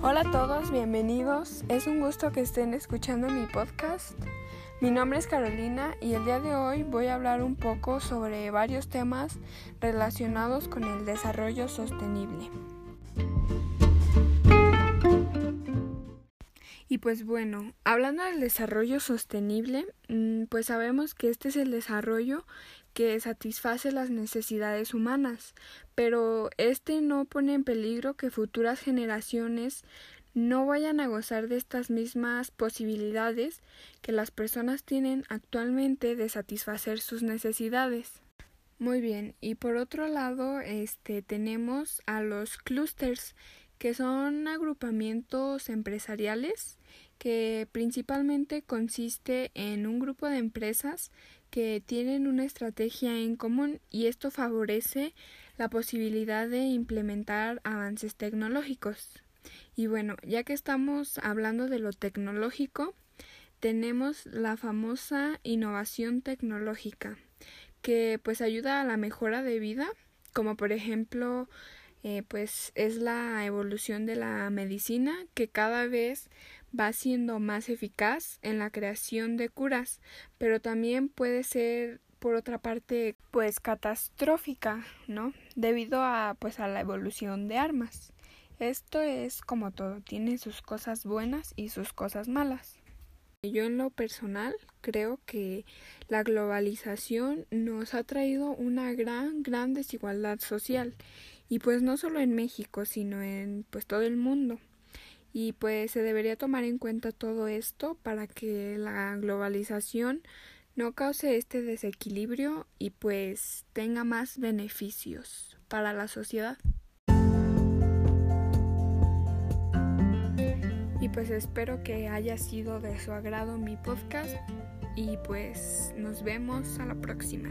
Hola a todos, bienvenidos. Es un gusto que estén escuchando mi podcast. Mi nombre es Carolina y el día de hoy voy a hablar un poco sobre varios temas relacionados con el desarrollo sostenible. Y pues bueno, hablando del desarrollo sostenible, mm, pues sabemos que este es el desarrollo que satisface las necesidades humanas, pero este no pone en peligro que futuras generaciones no vayan a gozar de estas mismas posibilidades que las personas tienen actualmente de satisfacer sus necesidades. Muy bien, y por otro lado, este tenemos a los clusters, que son agrupamientos empresariales que principalmente consiste en un grupo de empresas que tienen una estrategia en común y esto favorece la posibilidad de implementar avances tecnológicos. Y bueno, ya que estamos hablando de lo tecnológico, tenemos la famosa innovación tecnológica, que pues ayuda a la mejora de vida, como por ejemplo, eh, pues es la evolución de la medicina que cada vez va siendo más eficaz en la creación de curas, pero también puede ser por otra parte pues catastrófica, ¿no? Debido a pues a la evolución de armas. Esto es como todo, tiene sus cosas buenas y sus cosas malas. Yo en lo personal creo que la globalización nos ha traído una gran, gran desigualdad social y pues no solo en México, sino en pues todo el mundo y pues se debería tomar en cuenta todo esto para que la globalización no cause este desequilibrio y pues tenga más beneficios para la sociedad. Y pues espero que haya sido de su agrado mi podcast y pues nos vemos a la próxima.